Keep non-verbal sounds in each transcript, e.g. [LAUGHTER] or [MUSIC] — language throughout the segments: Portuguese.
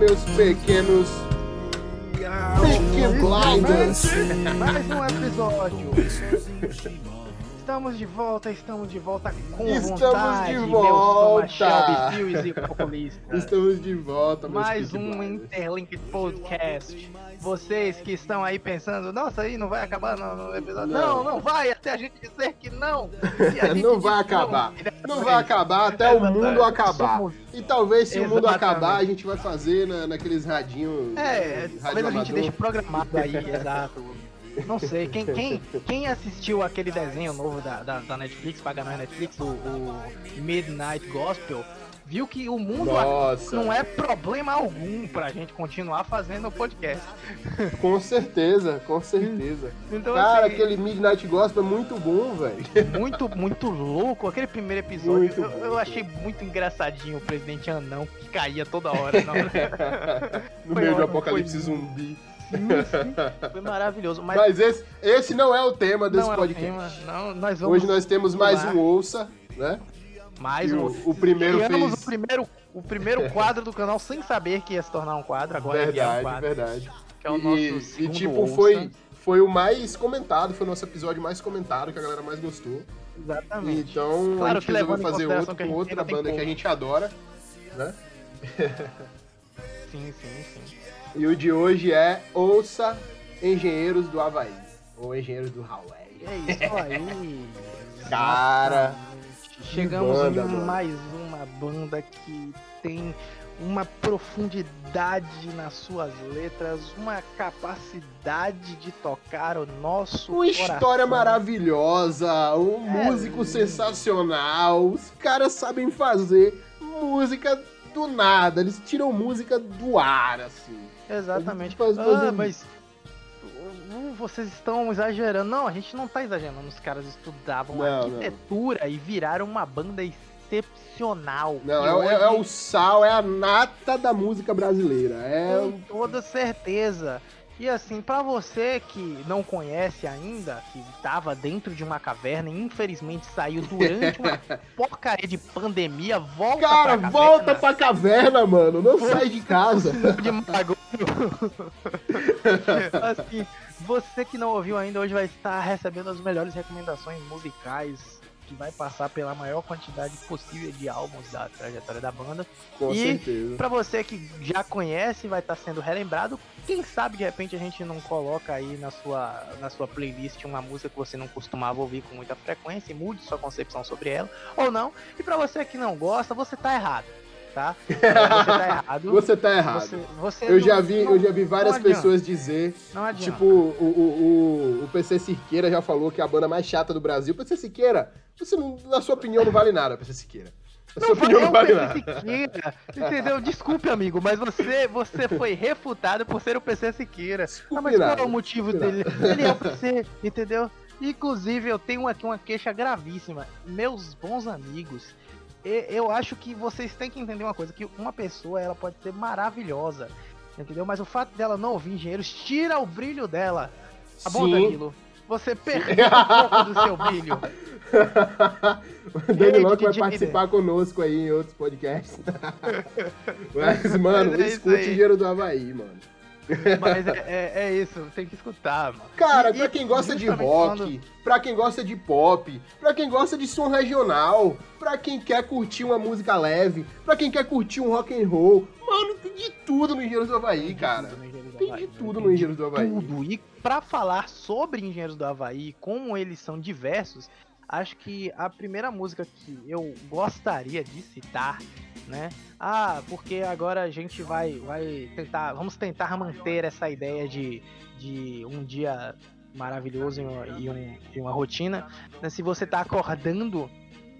meus pequenos. Peaky Blinders. Mais um episódio. Estamos de volta, estamos de volta com Estamos vontade, de volta. E populistas. Estamos de volta, meus Mais um. Interlink Podcast. Vocês que estão aí pensando, nossa, aí não vai acabar no, episódio. Não. Não. não, vai, até a gente dizer que não. [LAUGHS] Não vai acabar. Exatamente. Não vai acabar até o mundo acabar. Somos- E talvez se o mundo Exatamente. acabar, a gente vai fazer na, naqueles radinhos. É, rádio talvez a gente deixe programado aí, [LAUGHS] exato. Não sei, quem, quem, quem assistiu aquele desenho novo da, da, da Netflix, paga na Netflix, o, o Midnight Gospel, viu que o mundo Nossa, não é problema algum pra gente continuar fazendo o podcast. com certeza, com [LAUGHS] certeza. Então, Cara, assim, aquele Midnight Gospel é muito bom, velho. muito, muito louco. Aquele primeiro episódio, eu, eu achei muito engraçadinho o presidente anão que caía toda hora. [LAUGHS] No meio do apocalipse foi- zumbi. Foi maravilhoso. Mas, Mas esse, esse não é o tema desse não é podcast. tema, não, nós Hoje nós temos mais um Ouça, né? mais E um. o, o primeiro Criamos fez. o primeiro, o primeiro quadro do canal sem saber que ia se tornar um quadro. Agora ele é um Verdade, quadro, verdade. que é o nosso e, e, segundo tipo, ouça. foi, foi o mais comentado, foi o nosso episódio mais comentado, que a galera mais gostou. Exatamente. Então Claro a gente resolveu em fazer outro com outra banda que a gente adora, né? Sim, sim, sim. E o de hoje é Ouça Engenheiros do Havaí. Ou Engenheiros do Hawaii. É isso aí. [LAUGHS] Cara. Chegamos banda, em mano. mais uma banda que tem uma profundidade nas suas letras, uma capacidade de tocar o nosso Uma história coração. maravilhosa, um É músico lindo. sensacional. Os caras sabem fazer música do nada. Eles tiram música do ar, assim. Exatamente. Faz- Ah, mas uh, vocês estão exagerando. Não, a gente não tá exagerando. Os caras estudavam Não, não. arquitetura e viraram uma banda excepcional. Não, é, é- hoje, é o sal, é a nata da música brasileira. É Com toda certeza. E assim, pra você que não conhece ainda, que tava dentro de uma caverna e infelizmente saiu durante uma [LAUGHS] porcaria de pandemia, volta Cara, pra volta caverna. pra caverna, mano. Não sai de casa. [LAUGHS] de assim, você que não ouviu ainda hoje vai estar recebendo as melhores recomendações musicais que vai passar pela maior quantidade possível de álbuns da trajetória da banda. Com E- certeza. Pra você que já conhece, vai estar sendo relembrado. Quem sabe de repente a gente não coloca aí na sua, na sua playlist uma música que você não costumava ouvir com muita frequência e mude sua concepção sobre ela, ou não. E pra você que não gosta, você tá errado, tá? [LAUGHS] Você tá errado. Você tá errado. Você, você Eu não- já vi, não- eu já vi várias não pessoas dizer, Não tipo, o, o, o, o PC Siqueira já falou que é a banda mais chata do Brasil. PC Siqueira, você não, na sua opinião não vale nada, PC Siqueira. Na sua opinião não vale PC nada. Siqueira, entendeu? Desculpe, amigo, mas você, você foi refutado por ser o PC Siqueira. Ah, mas qual é o motivo dele? Ele é o PC, entendeu? Inclusive, eu tenho aqui uma queixa gravíssima. Meus bons amigos, eu acho que vocês têm que entender uma coisa, que uma pessoa, ela pode ser maravilhosa, entendeu? Mas o fato dela não ouvir engenheiros tira o brilho dela. Tá bom, Sim. Danilo? Você perdeu um pouco do seu brilho. [LAUGHS] o Dani Ei, Loco vai participar conosco aí em outros podcasts. [LAUGHS] Mas, mano, Mas é escute aí. Engenheiro do Havaí, mano. Mas é, é- é isso, tem que escutar, mano. Cara, E- pra quem gosta de rock, quando- pra quem gosta de pop, pra quem gosta de som regional, pra quem quer curtir uma música leve, pra quem quer curtir um rock and roll, mano, tem de tudo no Engenheiros do Havaí, cara. tudo no Engenheiros do Tem Havaí, de tudo Tem no de Engenheiros do Havaí. tudo. E pra falar sobre Engenheiros do Havaí, como eles são diversos, acho que a primeira música que eu gostaria de citar, né? Ah, porque agora a gente vai, vai tentar, vamos tentar manter essa ideia de, de um dia maravilhoso e uma, um- e uma rotina. né? Se você tá acordando,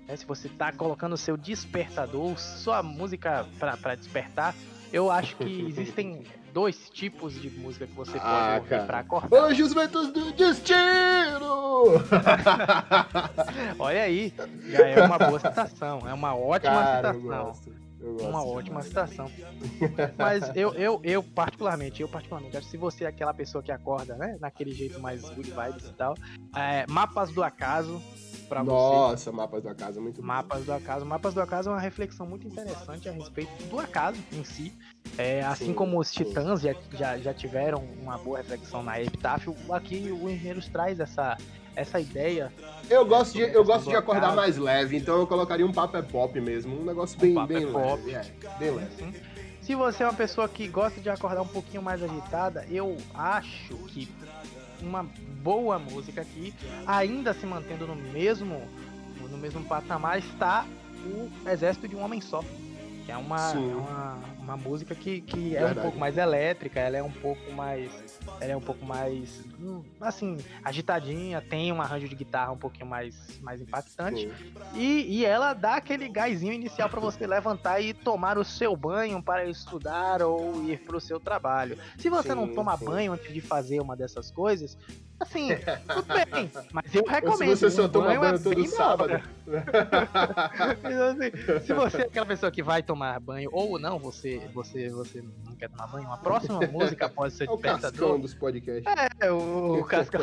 né? se você tá colocando o seu despertador, sua música pra despertar, eu acho que [LAUGHS] existem dois tipos de música que você pode Ah, ouvir cara. pra acordar. Os ventos do destino! [LAUGHS] Olha aí, já é uma boa citação, é uma ótima Cara, citação. gosto. Eu gosto Uma ótima citação. Mas eu, eu, eu particularmente, eu particularmente, acho que se você é aquela pessoa que acorda, né, naquele jeito mais good vibes e tal, é, Mapas do Acaso, pra você. Nossa, Mapas do Acaso é muito bom. Mapas do Acaso. Mapas do Acaso é uma reflexão muito interessante a respeito do acaso em si. É, assim Sim, como os. Titãs já, já, já tiveram uma boa reflexão na Epitáfio, aqui o Engenheiros traz essa, essa ideia. Eu gosto de, eu questão gosto de acordar acaso. mais leve, então eu colocaria um papo é pop mesmo. Um negócio bem, papo bem é pop. leve. É, bem leve. Se você é uma pessoa que gosta de acordar um pouquinho mais agitada, eu acho que uma boa música aqui, ainda se mantendo no mesmo, no mesmo patamar, está o Exército de um Homem Só. É uma, é uma, uma música que, que é um pouco mais elétrica, ela é um pouco mais. Ela é um pouco mais. hum, assim, agitadinha, tem um arranjo de guitarra um pouquinho mais, mais impactante. E, e ela dá aquele gásinho inicial para você levantar e tomar o seu banho para estudar ou ir para o seu trabalho. Se você não Sim, toma sim. banho antes de fazer uma dessas coisas, assim, [LAUGHS] tudo bem. Mas eu Ou se recomendo. você só toma banho é banho todo da sábado. Então, assim, se você é aquela pessoa que vai tomar banho ou não, você, você, você não quer tomar banho, uma próxima [LAUGHS] música pode ser É despertador. dos podcasts. É, o, o [LAUGHS] Cascão.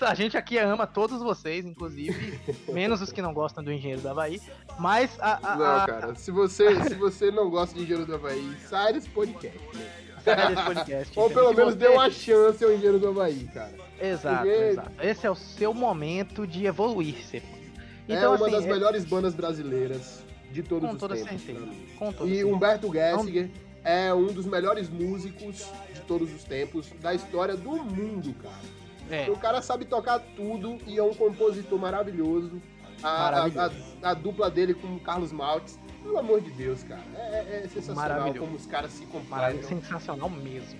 A gente aqui ama todos vocês, inclusive, menos os que não gostam do Engenheiro do Havaí. Mas a, a, Não, a- cara, se você, se você não gosta de Engenheiro do Havaí, sai desse podcast. né? sai desse podcast. Ou pelo menos você- dê uma chance ao Engenheiro do Havaí, cara. Exato, Porque- exato. Esse é o seu momento de evoluir, Cê. é Então, uma assim, das é- melhores bandas brasileiras de todos com os toda tempos. certeza. Com toda E certeza. Humberto Gessinger é um dos melhores músicos de todos os tempos da história do mundo, cara. É, O cara sabe tocar tudo e é um compositor maravilhoso. A, a- Maravilhoso. a- a dupla dele com o Carlos Maltz, pelo amor de Deus, cara. É, é- é sensacional como os caras se completam. sensacional mesmo.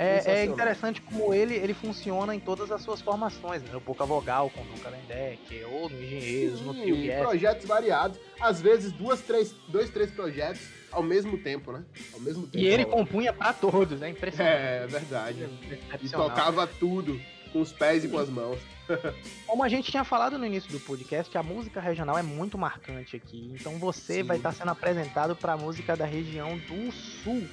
É, é interessante como ele, ele funciona em todas as suas formações, né? No Boca Vogal, com o Kalendek, ou no Engenheiros, no Trio Sim, Guest. projetos variados. Às vezes, duas, três, dois, três projetos ao mesmo tempo, né? Ao mesmo tempo. E ele compunha pra todos, é impressionante. É, verdade. E Excepcional. tocava tudo, com os pés e com as mãos. [LAUGHS] Como a gente tinha falado no início do podcast, a música regional é muito marcante aqui. Então você Sim. vai estar sendo apresentado para a música da região do Sul.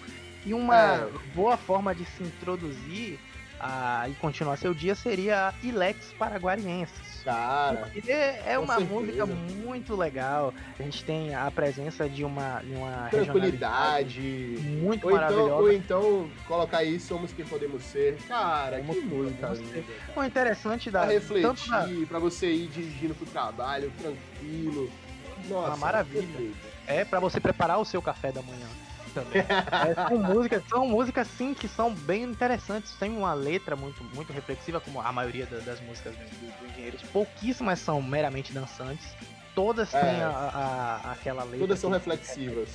E uma É. boa forma de se introduzir a, e continuar seu dia seria a Ilex Paraguarienses. Cara, Porque é uma certeza. música muito legal. A gente tem a presença de uma, de uma tranquilidade. muito Ou então, maravilhosa. ou então colocar aí Somos Quem Podemos Ser. Cara, Somos que música Ser. O interessante da Pra tanto da- refletir, pra você ir dirigindo pro trabalho, tranquilo. Nossa, Uma maravilha. É pra você preparar o seu café da manhã. Também. É, são músicas, são músicas sim que são bem interessantes. Tem uma letra muito, muito reflexiva, como a maioria da- das músicas do, do, Engenheiros. Pouquíssimas são meramente dançantes. Todas É. têm a, a- aquela letra. Todas são reflexivas.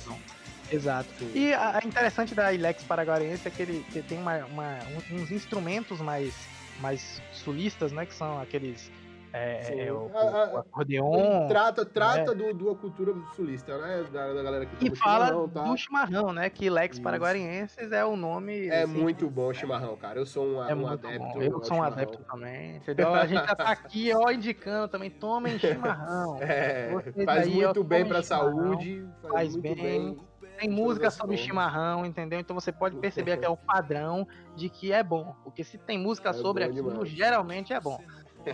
Exato. Sim. E a, a interessante da Ilex Paraguariense é que ele que tem uma, uma- um- uns instrumentos mais, mais sulistas, né? Que são aqueles. É, é, o, A- o acordeon. Trata, trata do, do cultura sulista, né? Da, da galera que E fala chimarrão, tá? do chimarrão, né? Que Lex Isso. Paraguarienses é o nome. É assim, muito bom o chimarrão, cara. Eu sou um, É um adepto. bom. Eu sou um adepto também, entendeu? A gente já tá aqui, ó, indicando também, tomem chimarrão. [LAUGHS] É, Vocês faz aí, ó, muito bem tomem pra chimarrão, saúde, faz, faz muito bem. bem. Tem música sobre chimarrão, entendeu? Então você pode perceber que é o [LAUGHS] padrão de que é bom. Porque se tem música É sobre aquilo, demais. geralmente é bom.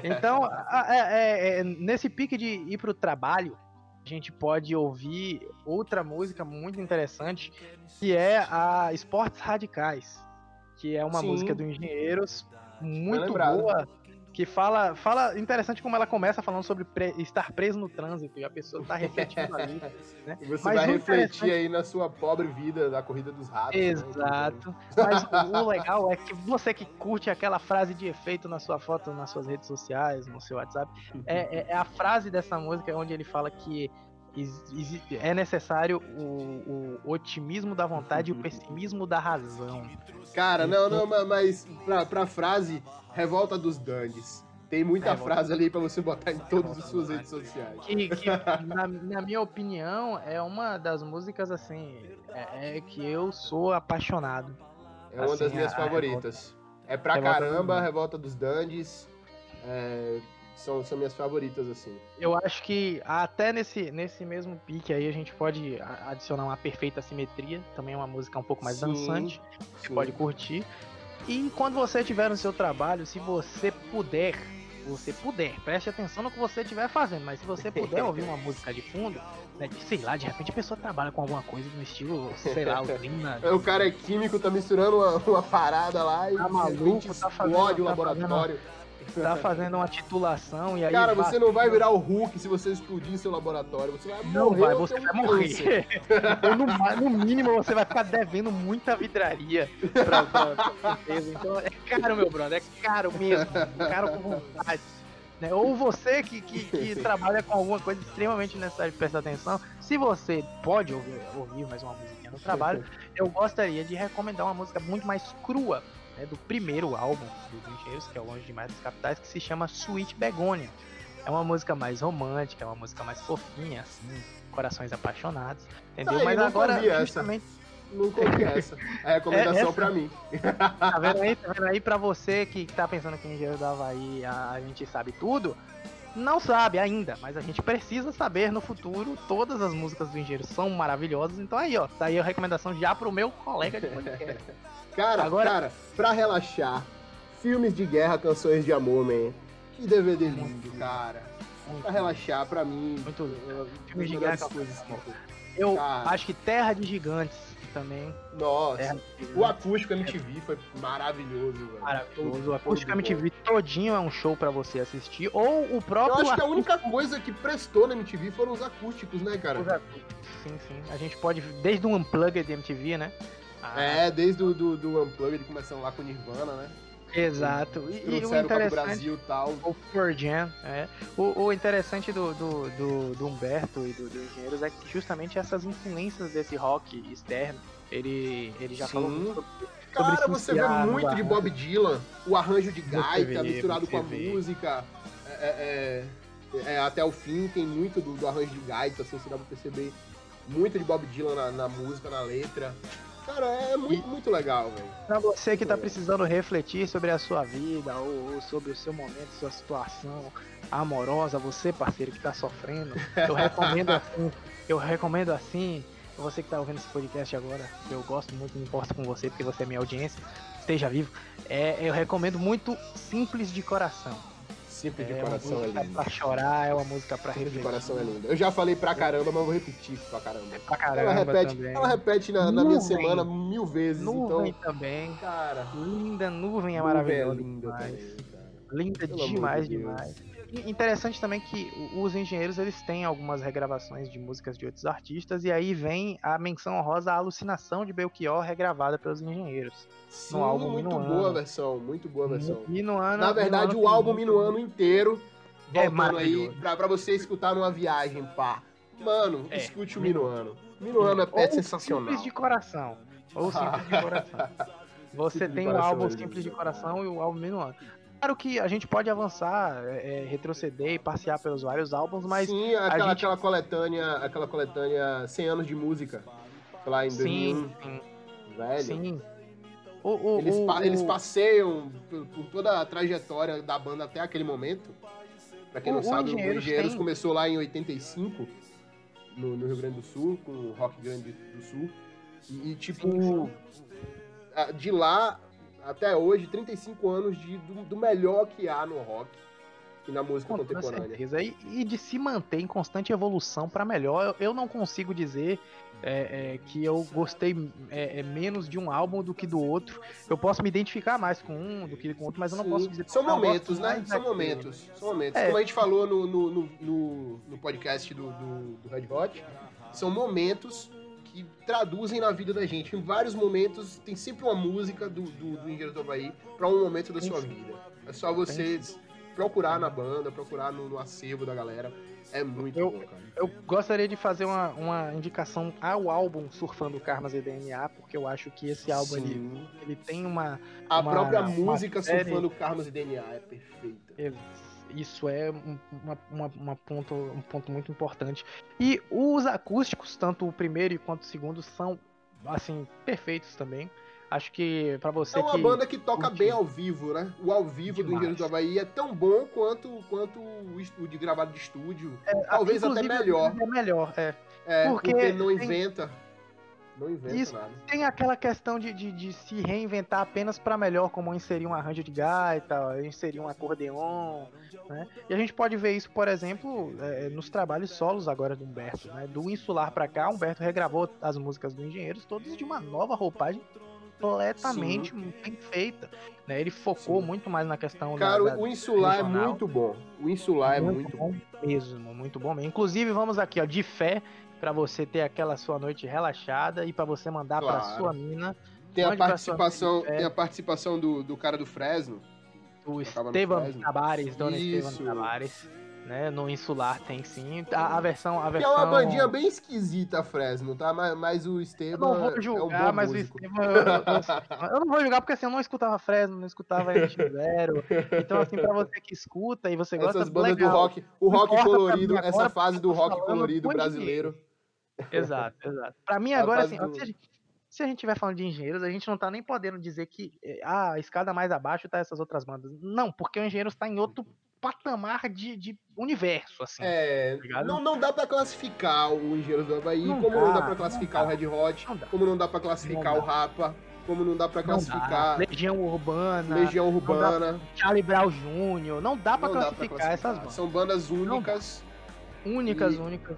Então, é- é- é- nesse pique de ir pro trabalho, a gente pode ouvir outra música muito interessante, que é a Esportes Radicais, que é uma Sim. música do Engenheiros muito boa, que fala, fala interessante como ela começa falando sobre pre- estar preso no trânsito e a pessoa tá refletindo ali. [LAUGHS] né? E você Mas vai refletir interessante- aí na sua pobre vida da corrida dos ratos. né? Exato. Mas o legal é que você que curte aquela frase de efeito na sua foto, nas suas redes sociais, no seu WhatsApp, é, é- é a frase dessa música onde ele fala que é necessário o, o otimismo da vontade e o pessimismo da razão. Cara, não, não, ma- mas pra, pra frase Revolta dos Dandes. Tem muita Revolta frase ali pra você botar em todas Revolta as suas redes sociais. Que, que, [LAUGHS] na, na minha opinião, é uma das músicas assim é, é que eu sou apaixonado. É uma das Assim, minhas a- favoritas. É pra Revolta caramba. Revolta dos Dandes. É, são, são minhas favoritas, assim. Eu acho que até nesse, nesse mesmo pique aí a gente pode adicionar uma perfeita simetria, também é uma música um pouco mais Sim, dançante, você sim. pode curtir. E quando você estiver no seu trabalho, se você puder você puder, preste atenção no que você estiver fazendo, mas se você puder ouvir uma música de fundo, né, sei lá, de repente a pessoa trabalha com alguma coisa no estilo, sei lá, usina, [LAUGHS] O cara é químico, tá misturando uma, uma parada lá e Tá maluco, tá fazendo- explode o tá laboratório. Tá fazendo uma titulação e aí. Cara, vai- você não vai virar o Hulk se você explodir seu laboratório. Você vai Não morrer vai, você um vai morrer. [LAUGHS] Ou no, no mínimo você vai ficar devendo muita vidraria pra, pra, pra. Então é caro, meu brother, é caro mesmo. Caro com vontade. né? Ou você que, que, que [LAUGHS] trabalha com alguma coisa extremamente necessária de prestar atenção, se você pode ouvir, ouvir mais uma musiquinha no trabalho, eu gostaria de recomendar uma música muito mais crua, né, do primeiro álbum dos Engenheiros, que é o Longe Demais das Capitais, que se chama Sweet Begonia. É uma música mais romântica, é uma música mais fofinha, assim, corações apaixonados, entendeu? Aí, Mas nunca agora, essa. justamente, Não ouvi essa. É recomendação essa- pra mim. tá vendo aí, tá vendo aí pra você que tá pensando que Engenheiro do Havaí a, a gente sabe tudo? Não sabe ainda, mas a gente precisa saber no futuro. Todas as músicas do Engenheiro são maravilhosas. Então aí, ó, tá aí a recomendação já pro meu colega de podcast. [LAUGHS] Cara, Agora- cara, pra relaxar, filmes de guerra, canções de amor, man. Que DVD lindo, cara. Pra relaxar, pra mim. Muito uh, Filmes de guerra, canções de amor. Eu Cara. acho que Terra de Gigantes também. Nossa. Gigantes. O acústico MTV foi maravilhoso, velho. Maravilhoso. O bom. MTV todinho é um show pra você assistir. Ou o Eu próprio. acho que a acústico- única coisa que prestou na MTV foram os acústicos, né, cara? Os acústicos, Sim, sim. A gente pode. Desde o Unplugged de MTV, né? A- É, desde o do, do Unplugged, começando lá com Nirvana, né? Exato. E, e o para. Brasil tal. O Jam, é. O, o interessante do, do, do, do Humberto e do, do Engenheiros é que justamente essas influências desse rock externo, ele, ele já Sim. falou muito sobre Cara, você vê muito de. Bob Dylan, o arranjo de gaita vê, misturado com a vê. música. É, é, é, até o fim tem muito do, do arranjo de gaita, assim, você dá pra perceber muito de Bob Dylan na, na música, na letra. Cara, é muito, muito legal, velho. Pra você que tá precisando refletir sobre a sua vida ou, ou sobre o seu momento, sua situação amorosa, você parceiro que tá sofrendo, eu recomendo assim, eu recomendo assim, você que tá ouvindo esse podcast agora, eu gosto muito, me importo com você porque você é minha audiência, esteja vivo, é, eu recomendo muito Simples de Coração. Simples de é coração é música lindo. pra chorar, é uma música pra de refletir. coração é lindo. Eu já falei pra caramba, mas vou repetir pra caramba. Pra caramba Ela repete, também. ela repete na, na minha semana mil vezes, Nuvem então. também. Cara, Linda, nuvem é nuvem maravilhosa. linda demais. também. Linda Pelo demais, de demais. Interessante também que os engenheiros eles têm algumas regravações de músicas de outros artistas e aí vem a menção honrosa à alucinação de Belchior regravada pelos engenheiros. Sim, álbum muito Minuano. boa a versão, muito boa a versão. Minuano, Na verdade, Minuano o álbum Minuano inteiro, É voltando aí, pra, pra você escutar numa viagem, pá. Mano, É, escute o Minuano. Minuano. É pé sensacional. Simples de coração. Ou simples de coração. [LAUGHS] Você Simples tem o álbum é. Simples de Coração e o álbum Minuano. Claro que a gente pode avançar, é, é, retroceder e passear pelos vários álbuns, mas Sim, aquela, gente- aquela coletânea, aquela coletânea 100 anos de música. Lá em 2001, sim, sim, velho. sim. O, o, Eles, o- eles passeiam por, por toda a trajetória da banda até aquele momento. Pra quem não sabe, Engenheiros o Engenheiros tem- começou lá em 85, no, no Rio Grande do Sul, com o Rock Grande do Sul. E, e, tipo, de lá até hoje, 35 anos de, do, do melhor que há no rock e na música Com contemporânea. certeza. E, e de se manter em constante evolução para melhor, eu, eu não consigo dizer é, é, que eu gostei é, é, menos de um álbum do que do outro. Eu posso me identificar mais com um do que com o outro, mas eu não Sim. posso dizer São "Ah, eu gosto momentos, né? São daquele". momentos. São momentos. É. Como a gente falou no, no, no, no- no podcast do, do, do Red Hot, são momentos que traduzem na vida da gente. Em vários momentos, tem sempre uma música do, do, do Engenheiro do Havaí pra um momento da sua vida. É só você procurar na banda, procurar no, no acervo da galera. É muito Eu- bom, cara. Eu gostaria de fazer uma, uma indicação ao álbum Surfando Karmas e DNA, porque eu acho que esse álbum ele, ele tem uma, A uma- própria uma música série- surfando Karmas e DNA é perfeita. Isso é um, uma, uma- uma ponto, um ponto muito importante. E os acústicos, tanto o primeiro quanto o segundo, são assim perfeitos também. Acho que pra você É uma que banda que toca curte- bem ao vivo, né? O ao vivo do Demais. Engenheiro do Havaí é tão bom quanto, quanto o de gravado de estúdio. Talvez até melhor. É melhor, é. É, porque porque, não tem- inventa. Não inventa Isso. nada. Tem aquela questão de, de, de se reinventar apenas para melhor, como inserir um arranjo de gaita, inserir um acordeon, né? E a gente pode ver isso, por exemplo, é, nos trabalhos solos agora do Humberto, né? Do Insular pra cá, Humberto regravou as músicas do Engenheiros todas de uma nova roupagem completamente bem feita, né? Ele focou Sim. muito mais na questão da- Cara, da, o insular é regional. muito bom. O insular é muito bom. mesmo, muito bom mesmo. Inclusive, vamos aqui, ó, de fé, pra você ter aquela sua noite relaxada e pra você mandar pra Claro. sua mina Tem a participação, é. tem a participação do, do cara do Fresno. o Fresno. Tabares, Dona Isso. Estevam Tabares, né? No Insular tem sim. A, a versão. A Que é versão... uma bandinha bem esquisita, Fresno, tá? Mas, mas o Eu Esteban não é vou um julgar, bom mas músico. o Estevam. Eu, eu- eu não vou julgar porque assim, eu não escutava Fresno, não escutava NX0. Então, assim, pra você que escuta e você gosta Essas bandas legal. do rock, o rock colorido, mim essa agora, fase do eu rock colorido brasileiro. Exato, exato. Pra mim, agora, assim, do- se, a gente, se a gente estiver falando de engenheiros, a gente não tá nem podendo dizer que eh, ah, a escada mais abaixo tá essas outras bandas. Não, porque o engenheiros tá em outro patamar de, de universo, assim. É, ligado? não, não dá pra classificar o Engenheiros do Havaí, Não como não dá, dá pra classificar não o Red Hot, dá. como não dá pra classificar o Rapa, como não dá dá. classificar Legião Urbana, Legião Urbana. Charlie Brown Jr., não dá dá pra classificar essas bandas. São bandas dá. únicas. Únicas, E- únicas, únicas,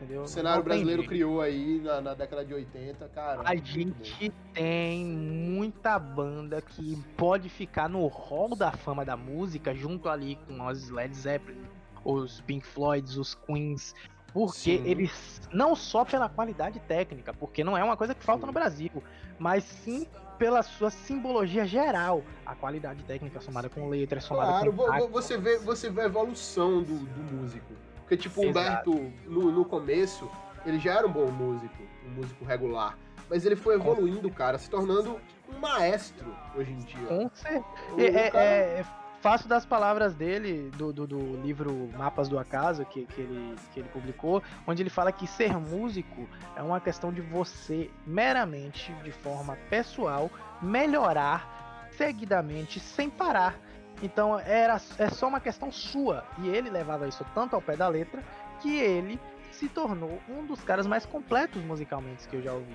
entendeu? O cenário brasileiro criou aí na, na década de 80, cara. A gente tem muita banda que pode ficar no hall da fama da música, junto ali com os Led Zeppelin, os Pink Floyds, os Queens, porque Sim. eles, não só pela qualidade técnica, porque não é uma coisa que falta Sim. no Brasil, mas sim pela sua simbologia geral, a qualidade técnica somada com letras, somada Claro, com impacto. você vê, você vê a evolução do, do músico. Porque, tipo, o Exato. Humberto, no, no começo, ele já era um bom músico, um músico regular. Mas ele foi evoluindo, cara, se tornando um maestro hoje em dia. Com certeza. É, é- cara- é fácil das palavras dele, do, do, do livro Mapas do Acaso, que, que, ele, que ele publicou, onde ele fala que ser músico é uma questão de você, meramente, de forma pessoal, melhorar seguidamente, sem parar. Então era, é só uma questão sua. E ele levava isso tanto ao pé da letra que ele se tornou um dos caras mais completos musicalmente que eu já ouvi.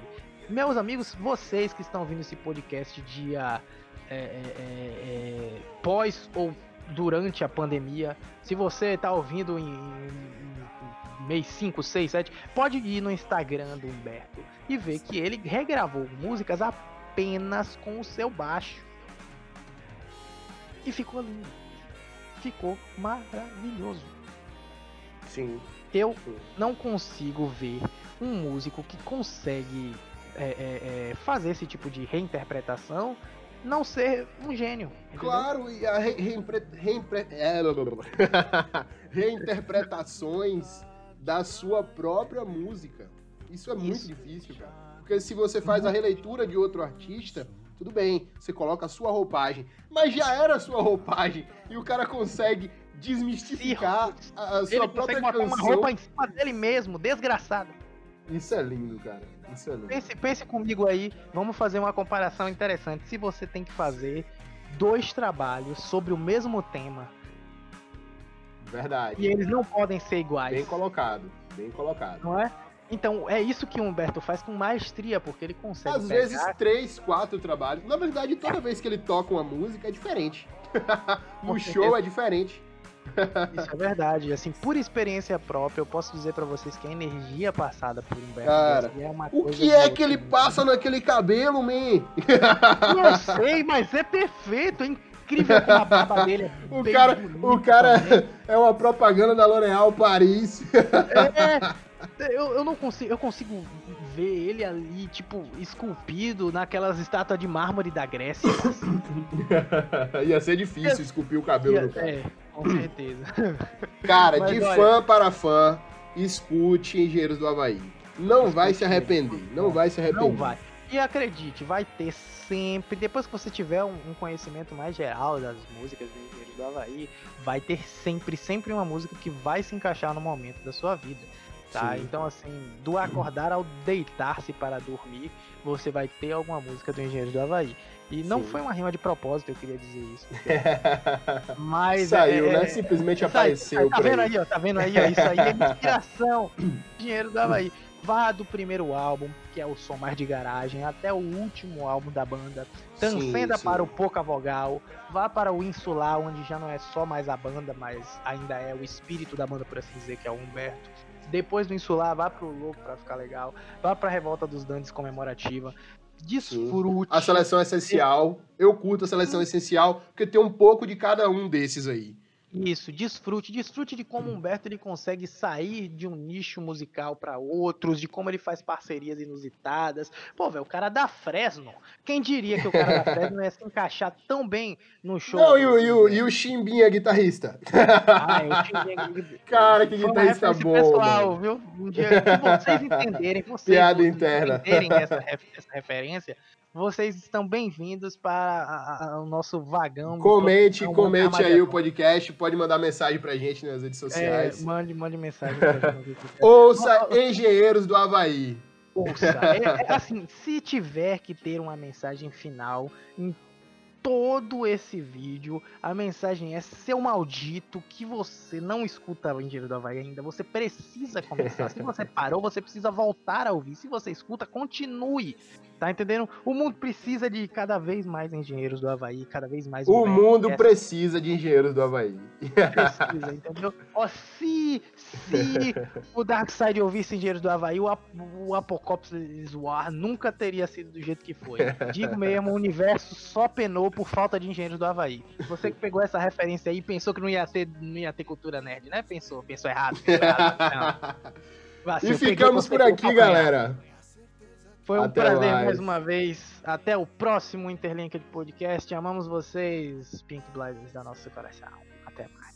Meus amigos, vocês que estão ouvindo esse podcast dia é, é, é, é, pós ou durante a pandemia, se você está ouvindo em, em- em mês 5, 6, 7, pode ir no Instagram do Humberto e ver que ele regravou músicas apenas com o seu baixo. E ficou lindo. Ficou maravilhoso. Sim. Eu não consigo ver um músico que consegue é, é, é, fazer esse tipo de reinterpretação não ser um gênio. entendeu? Claro, e a re, reimpre, reimpre, é, [LAUGHS] reinterpretações da sua própria música. Isso é muito Isso. difícil, cara. Porque se você faz a releitura de outro artista, tudo bem, você coloca a sua roupagem, mas já era a sua roupagem e o cara consegue desmistificar a, a sua Ele própria consegue botar uma canção. roupa em cima dele mesmo, desgraçado. Isso é lindo, cara. Isso é lindo. Pense, pense comigo aí, vamos fazer uma comparação interessante. Se você tem que fazer dois trabalhos sobre o mesmo tema Verdade. e eles não podem ser iguais, Bem colocado. Bem colocado. não é? Então é isso que o Humberto faz com maestria, porque ele consegue Às pegar vezes, três, quatro trabalhos. Na verdade, toda vez que ele toca uma música é diferente. [LAUGHS] no Com show é diferente. Isso é verdade. Assim, por experiência própria, eu posso dizer pra vocês que a energia passada por Humberto Cara, é uma O que é que ele passa naquele cabelo, man? Não sei, mas é perfeito. É incrível como a barba dele é O cara, bonita o cara é uma propaganda da L'Oréal Paris. É, eu, eu não consigo, eu consigo ver ele ali, tipo, esculpido naquelas estátuas de mármore da Grécia. assim. [LAUGHS] Ia ser difícil esculpir o cabelo do cara. é, com certeza. [LAUGHS] Cara, Mas de olha- fã para fã, escute Engenheiros do Havaí. Não vai se arrepender. Não vai se arrepender. Não vai. E acredite, vai ter sempre, depois que você tiver um, um conhecimento mais geral das músicas do Engenheiros do Havaí, vai ter sempre, sempre uma música que vai se encaixar no momento da sua vida. Tá? Sim. Então, assim, do acordar ao deitar-se para dormir, você vai ter alguma música do Engenheiros do Havaí. E não Sim. foi uma rima de propósito, eu queria dizer isso. [LAUGHS] Mas Saiu, é, né? é- Simplesmente Sai- apareceu Tá vendo aí. ó? Tá vendo aí, ó? Isso aí é inspiração. [COUGHS] Dinheiro do Havaí. Vá do primeiro álbum, que é o som mais de garagem, até o último álbum da banda. Transcenda sim. para o Pouca Vogal. Vá para o Insular, onde já não é só mais a banda, mas ainda é o espírito da banda, por assim dizer, que é o Humberto. Depois do Insular, vá pro Louco pra ficar legal. Vá pra Revolta dos Dantes comemorativa. Desfrute. A seleção essencial. Eu curto a seleção essencial, porque tem um pouco de cada um desses aí. Isso, desfrute, desfrute de como Humberto ele consegue sair de um nicho musical para outros, de como ele faz parcerias inusitadas. Pô, velho, o cara da Fresno. Quem diria que o cara da [LAUGHS] Fresno ia se encaixar tão bem no show? Não, e o, e o, e o Chimbinha guitarrista. Ah, é, o Chimbinha- [LAUGHS] Cara, que guitarrista bom, pessoal, mano. viu? Um dia que vocês [LAUGHS] entenderem, vocês Piada vocês interna. entenderem essa, essa referência, vocês estão bem-vindos para a- a- o nosso vagão. Comente, Não, comente aí o podcast, pode mandar mensagem pra gente nas redes É, sociais. mande, mande mensagem pra [LAUGHS] gente. Ouça Engenheiros do Havaí. Ouça, é, é assim, se tiver que ter uma mensagem final em todo esse vídeo, a mensagem é seu maldito que você não escuta o Engenheiro do Havaí ainda, você precisa começar. Se você [LAUGHS] parou, você precisa voltar a ouvir. Se você escuta, continue. Tá entendendo? O mundo precisa de cada vez mais engenheiros do Havaí, cada vez mais O mundo Kessler precisa de Engenheiros do Havaí. precisa, entendeu? Ó, se, se o Darkseid ouvisse Engenheiros do Havaí, o, o Apocalypse War nunca teria sido do jeito que foi. Digo mesmo, o universo só penou por falta de Engenheiros do Havaí. Você que pegou essa referência aí pensou que não ia ter, não ia ter cultura nerd, né? Pensou, pensou errado. Pensou errado. Não. Vacilo, [LAUGHS] E ficamos por aqui, galera. Foi um Até prazer mais. mais uma vez. Até o próximo Interlink de podcast. Amamos vocês, Pink Blinders da nosso coração. Até mais.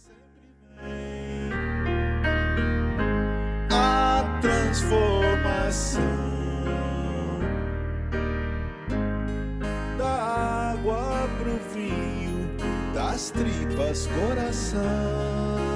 a transformação da água pro vinho, das tripas coração.